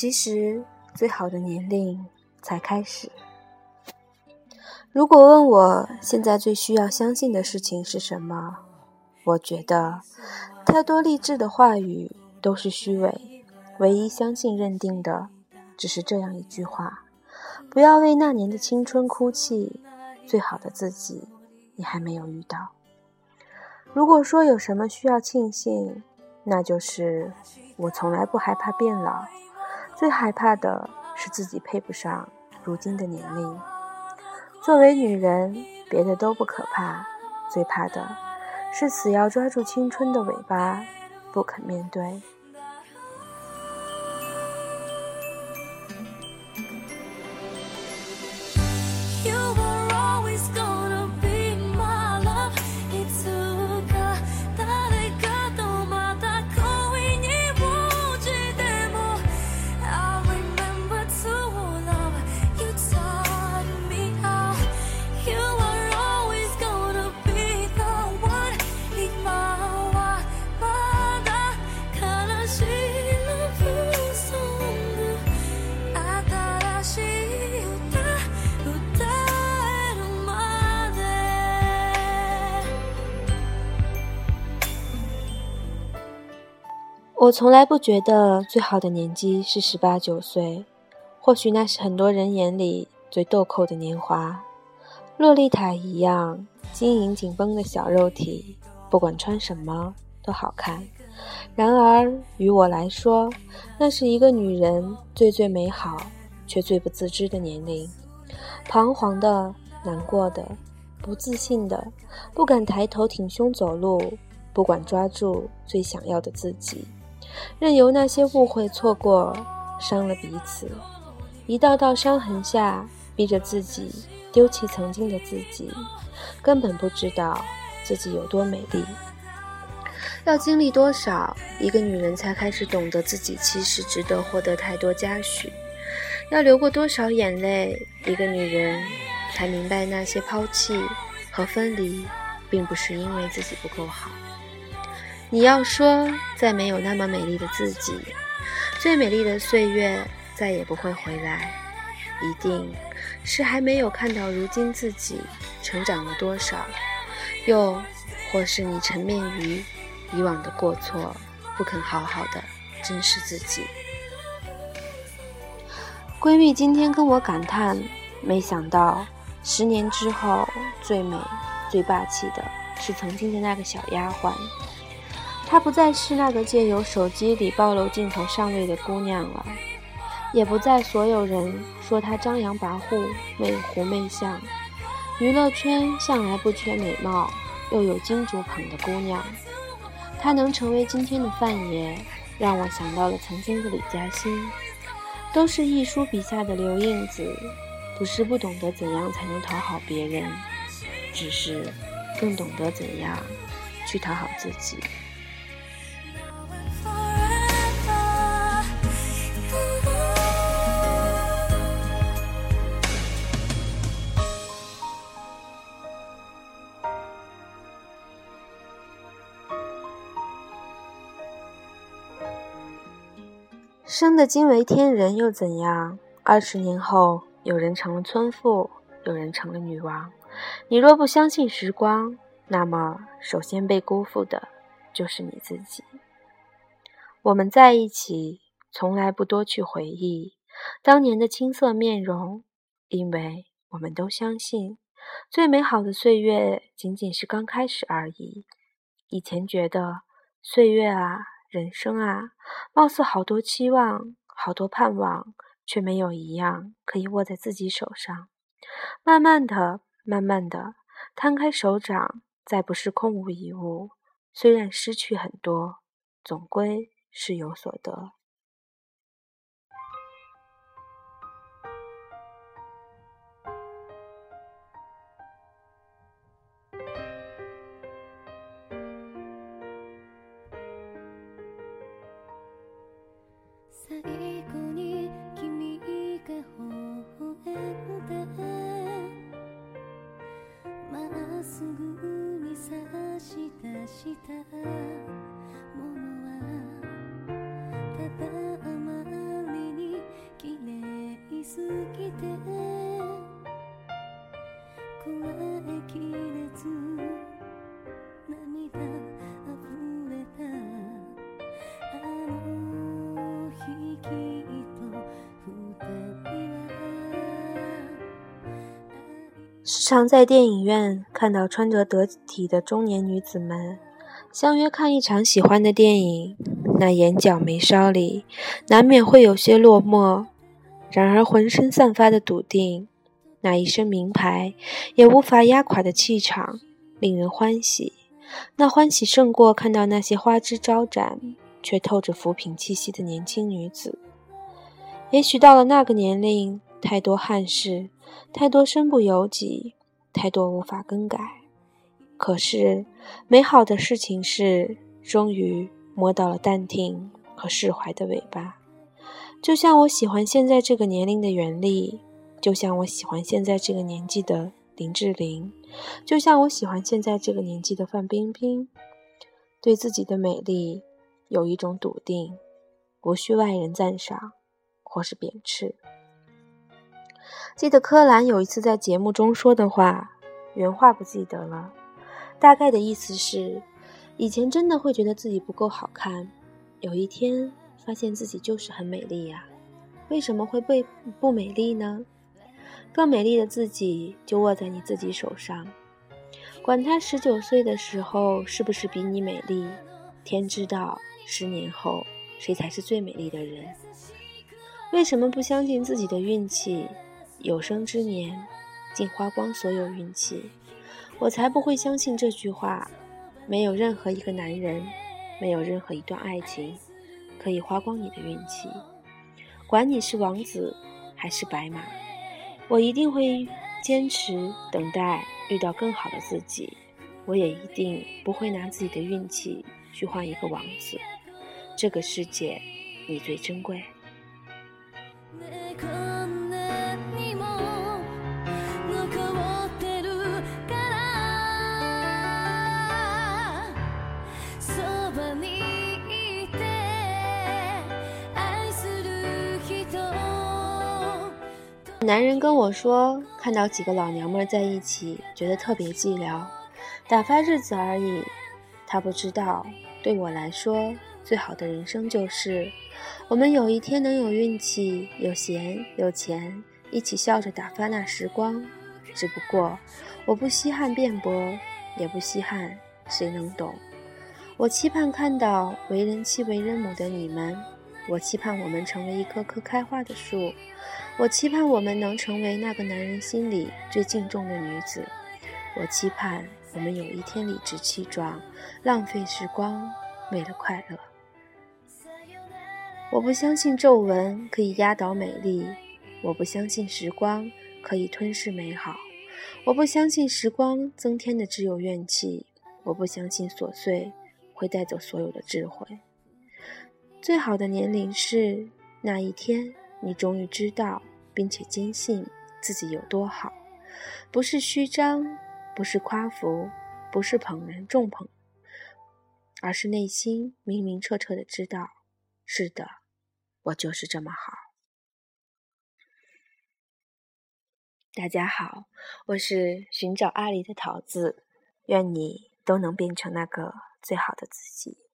其实，最好的年龄才开始。如果问我现在最需要相信的事情是什么，我觉得太多励志的话语都是虚伪，唯一相信认定的只是这样一句话：不要为那年的青春哭泣，最好的自己你还没有遇到。如果说有什么需要庆幸，那就是我从来不害怕变老，最害怕的是自己配不上如今的年龄。作为女人，别的都不可怕，最怕的是死要抓住青春的尾巴，不肯面对。我从来不觉得最好的年纪是十八九岁，或许那是很多人眼里最豆蔻的年华。洛丽塔一样晶莹紧绷的小肉体，不管穿什么都好看。然而于我来说，那是一个女人最最美好却最不自知的年龄。彷徨的、难过的、不自信的，不敢抬头挺胸走路，不管抓住最想要的自己。任由那些误会、错过伤了彼此，一道道伤痕下，逼着自己丢弃曾经的自己，根本不知道自己有多美丽。要经历多少，一个女人才开始懂得自己其实值得获得太多嘉许？要流过多少眼泪，一个女人才明白那些抛弃和分离，并不是因为自己不够好。你要说再没有那么美丽的自己，最美丽的岁月再也不会回来，一定是还没有看到如今自己成长了多少，又或是你沉湎于以往的过错，不肯好好的珍视自己。闺蜜今天跟我感叹，没想到十年之后最美、最霸气的是曾经的那个小丫鬟。她不再是那个借由手机里暴露镜头上位的姑娘了，也不再所有人说她张扬跋扈、媚狐媚相。娱乐圈向来不缺美貌又有金主捧的姑娘，她能成为今天的范爷，让我想到了曾经的李嘉欣。都是亦舒笔下的留印子，不是不懂得怎样才能讨好别人，只是更懂得怎样去讨好自己。生的惊为天人又怎样？二十年后，有人成了村妇，有人成了女王。你若不相信时光，那么首先被辜负的就是你自己。我们在一起，从来不多去回忆当年的青涩面容，因为我们都相信，最美好的岁月仅仅是刚开始而已。以前觉得岁月啊。人生啊，貌似好多期望，好多盼望，却没有一样可以握在自己手上。慢慢的，慢慢的，摊开手掌，再不是空无一物。虽然失去很多，总归是有所得。时常在电影院看到穿着得体的中年女子们相约看一场喜欢的电影，那眼角眉梢里难免会有些落寞，然而浑身散发的笃定，那一身名牌也无法压垮的气场，令人欢喜。那欢喜胜过看到那些花枝招展却透着浮萍气息的年轻女子。也许到了那个年龄，太多憾事。太多身不由己，太多无法更改。可是，美好的事情是，终于摸到了淡定和释怀的尾巴。就像我喜欢现在这个年龄的袁立，就像我喜欢现在这个年纪的林志玲，就像我喜欢现在这个年纪的范冰冰。对自己的美丽有一种笃定，无需外人赞赏或是贬斥。记得柯蓝有一次在节目中说的话，原话不记得了，大概的意思是：以前真的会觉得自己不够好看，有一天发现自己就是很美丽呀，为什么会被不美丽呢？更美丽的自己就握在你自己手上，管他十九岁的时候是不是比你美丽，天知道十年后谁才是最美丽的人。为什么不相信自己的运气？有生之年，竟花光所有运气，我才不会相信这句话。没有任何一个男人，没有任何一段爱情，可以花光你的运气。管你是王子还是白马，我一定会坚持等待遇到更好的自己。我也一定不会拿自己的运气去换一个王子。这个世界，你最珍贵。男人跟我说，看到几个老娘们在一起，觉得特别寂寥，打发日子而已。他不知道，对我来说，最好的人生就是，我们有一天能有运气、有闲、有钱，一起笑着打发那时光。只不过，我不稀罕辩驳，也不稀罕谁能懂。我期盼看到为人妻、为人母的你们。我期盼我们成为一棵棵开花的树，我期盼我们能成为那个男人心里最敬重的女子，我期盼我们有一天理直气壮，浪费时光，为了快乐。我不相信皱纹可以压倒美丽，我不相信时光可以吞噬美好，我不相信时光增添的只有怨气，我不相信琐碎会带走所有的智慧。最好的年龄是那一天，你终于知道并且坚信自己有多好，不是虚张，不是夸浮，不是捧人众捧，而是内心明明澈澈的知道，是的，我就是这么好。大家好，我是寻找阿离的桃子，愿你都能变成那个最好的自己。